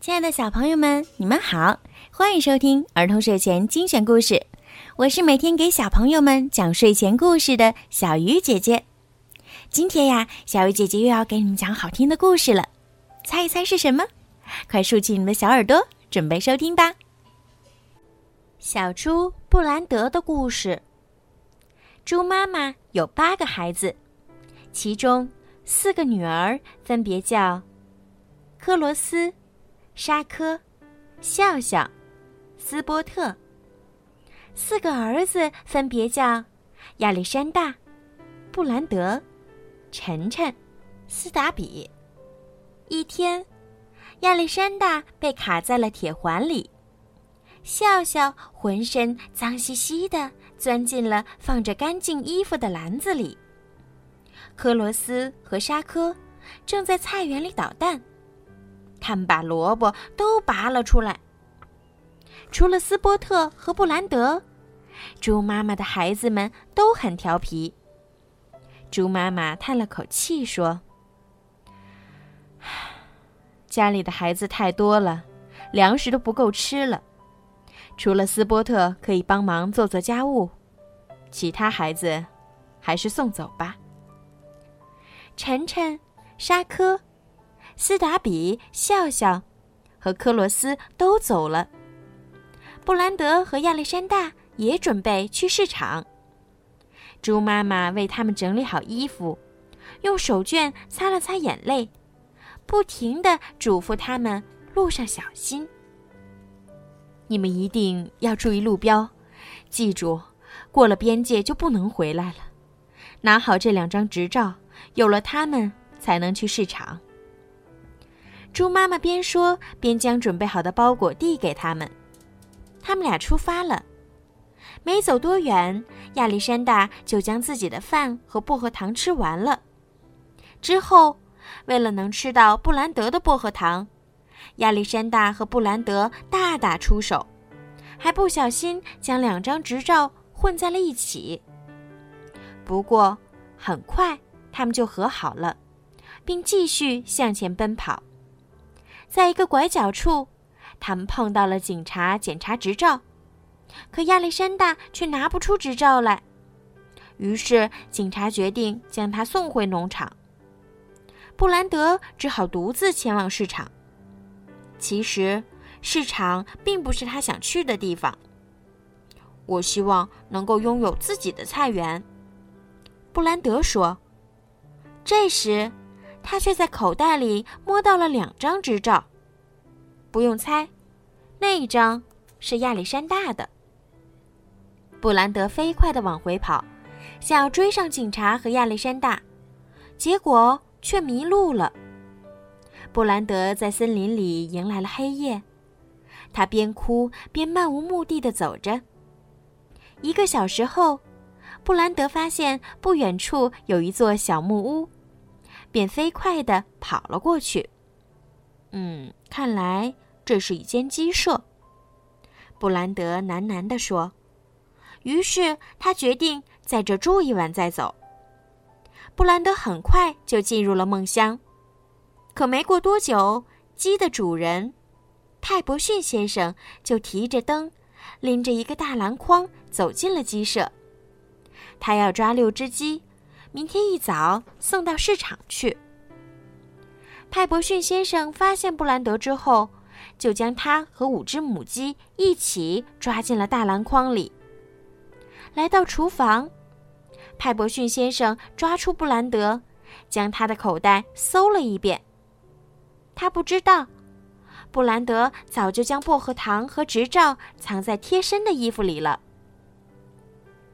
亲爱的小朋友们，你们好，欢迎收听儿童睡前精选故事。我是每天给小朋友们讲睡前故事的小鱼姐姐。今天呀，小鱼姐姐又要给你们讲好听的故事了，猜一猜是什么？快竖起你们的小耳朵，准备收听吧。小猪布兰德的故事。猪妈妈有八个孩子，其中四个女儿分别叫克罗斯。沙科、笑笑、斯波特，四个儿子分别叫亚历山大、布兰德、晨晨、斯达比。一天，亚历山大被卡在了铁环里，笑笑浑身脏兮兮的钻进了放着干净衣服的篮子里。科罗斯和沙科正在菜园里捣蛋。他们把萝卜都拔了出来。除了斯波特和布兰德，猪妈妈的孩子们都很调皮。猪妈妈叹了口气说：“ 家里的孩子太多了，粮食都不够吃了。除了斯波特可以帮忙做做家务，其他孩子还是送走吧。”晨晨、沙科。斯达比、笑笑和科罗斯都走了。布兰德和亚历山大也准备去市场。猪妈妈为他们整理好衣服，用手绢擦了擦眼泪，不停的嘱咐他们路上小心。你们一定要注意路标，记住，过了边界就不能回来了。拿好这两张执照，有了它们才能去市场。猪妈妈边说边将准备好的包裹递给他们，他们俩出发了。没走多远，亚历山大就将自己的饭和薄荷糖吃完了。之后，为了能吃到布兰德的薄荷糖，亚历山大和布兰德大打出手，还不小心将两张执照混在了一起。不过，很快他们就和好了，并继续向前奔跑。在一个拐角处，他们碰到了警察检查执照，可亚历山大却拿不出执照来。于是警察决定将他送回农场。布兰德只好独自前往市场。其实，市场并不是他想去的地方。我希望能够拥有自己的菜园，布兰德说。这时。他却在口袋里摸到了两张执照，不用猜，那一张是亚历山大的。布兰德飞快地往回跑，想要追上警察和亚历山大，结果却迷路了。布兰德在森林里迎来了黑夜，他边哭边漫无目的地走着。一个小时后，布兰德发现不远处有一座小木屋。便飞快地跑了过去。嗯，看来这是一间鸡舍。布兰德喃喃地说。于是他决定在这住一晚再走。布兰德很快就进入了梦乡。可没过多久，鸡的主人泰伯逊先生就提着灯，拎着一个大篮筐走进了鸡舍。他要抓六只鸡。明天一早送到市场去。派伯逊先生发现布兰德之后，就将他和五只母鸡一起抓进了大篮筐里。来到厨房，派伯逊先生抓出布兰德，将他的口袋搜了一遍。他不知道，布兰德早就将薄荷糖和执照藏在贴身的衣服里了。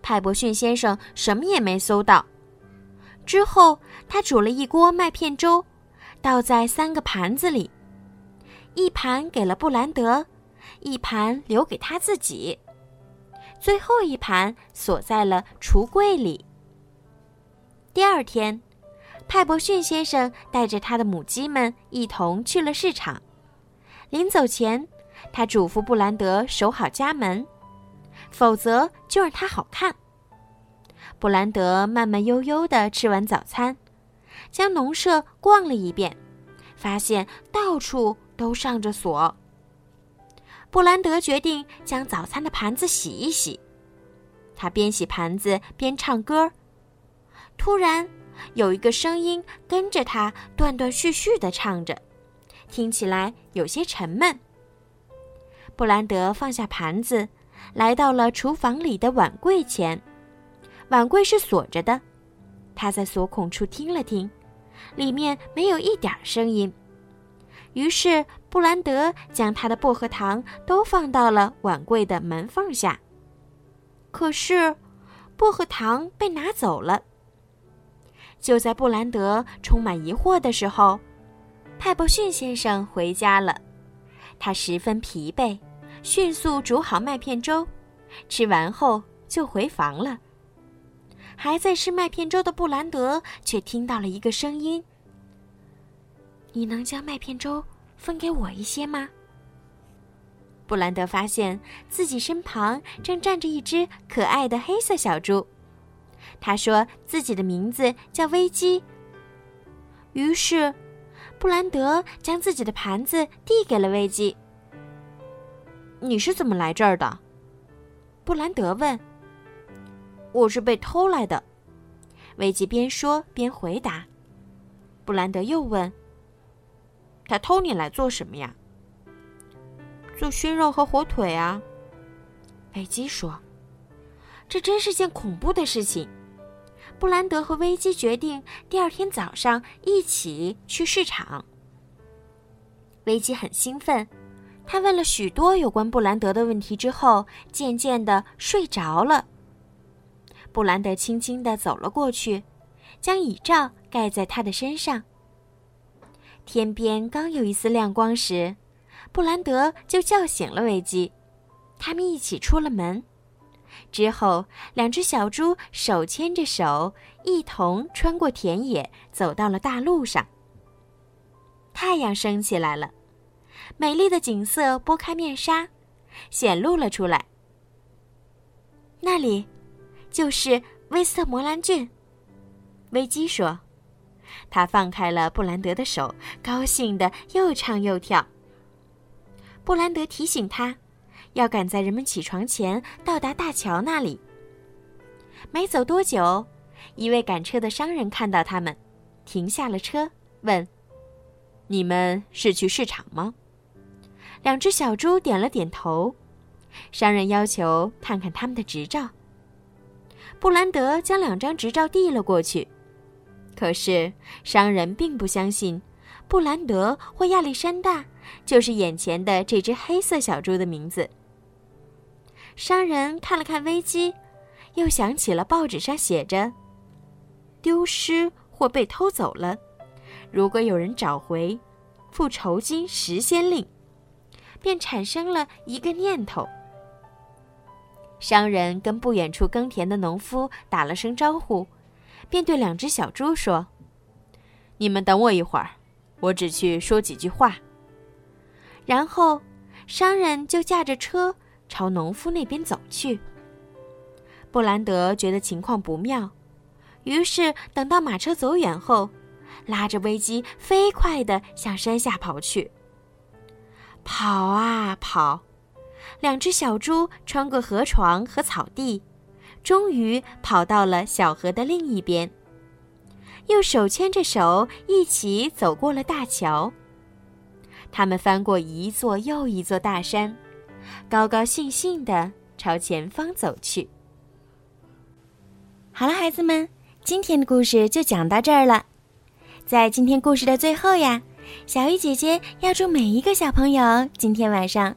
派伯逊先生什么也没搜到。之后，他煮了一锅麦片粥，倒在三个盘子里，一盘给了布兰德，一盘留给他自己，最后一盘锁在了橱柜里。第二天，派伯逊先生带着他的母鸡们一同去了市场。临走前，他嘱咐布兰德守好家门，否则就让他好看。布兰德慢慢悠悠地吃完早餐，将农舍逛了一遍，发现到处都上着锁。布兰德决定将早餐的盘子洗一洗。他边洗盘子边唱歌。突然，有一个声音跟着他断断续续的唱着，听起来有些沉闷。布兰德放下盘子，来到了厨房里的碗柜前。碗柜是锁着的，他在锁孔处听了听，里面没有一点声音。于是，布兰德将他的薄荷糖都放到了碗柜的门缝下。可是，薄荷糖被拿走了。就在布兰德充满疑惑的时候，派伯逊先生回家了。他十分疲惫，迅速煮好麦片粥，吃完后就回房了。还在吃麦片粥的布兰德却听到了一个声音。你能将麦片粥分给我一些吗？布兰德发现自己身旁正站着一只可爱的黑色小猪，他说自己的名字叫危机。于是，布兰德将自己的盘子递给了危机。你是怎么来这儿的？布兰德问。我是被偷来的，危机边说边回答。布兰德又问。他偷你来做什么呀？做熏肉和火腿啊。危机说：“这真是件恐怖的事情。”布兰德和危机决定第二天早上一起去市场。危机很兴奋，他问了许多有关布兰德的问题之后，渐渐的睡着了。布兰德轻轻地走了过去，将倚罩盖在他的身上。天边刚有一丝亮光时，布兰德就叫醒了维基。他们一起出了门，之后两只小猪手牵着手，一同穿过田野，走到了大路上。太阳升起来了，美丽的景色拨开面纱，显露了出来。那里，就是威斯特摩兰郡。维基说。他放开了布兰德的手，高兴的又唱又跳。布兰德提醒他，要赶在人们起床前到达大桥那里。没走多久，一位赶车的商人看到他们，停下了车，问：“你们是去市场吗？”两只小猪点了点头。商人要求看看他们的执照。布兰德将两张执照递了过去。可是，商人并不相信，布兰德或亚历山大就是眼前的这只黑色小猪的名字。商人看了看危机，又想起了报纸上写着“丢失或被偷走了”，如果有人找回，付酬金十先令，便产生了一个念头。商人跟不远处耕田的农夫打了声招呼。便对两只小猪说：“你们等我一会儿，我只去说几句话。”然后，商人就驾着车朝农夫那边走去。布兰德觉得情况不妙，于是等到马车走远后，拉着危机飞快地向山下跑去。跑啊跑，两只小猪穿过河床和草地。终于跑到了小河的另一边，又手牵着手一起走过了大桥。他们翻过一座又一座大山，高高兴兴地朝前方走去。好了，孩子们，今天的故事就讲到这儿了。在今天故事的最后呀，小鱼姐姐要祝每一个小朋友今天晚上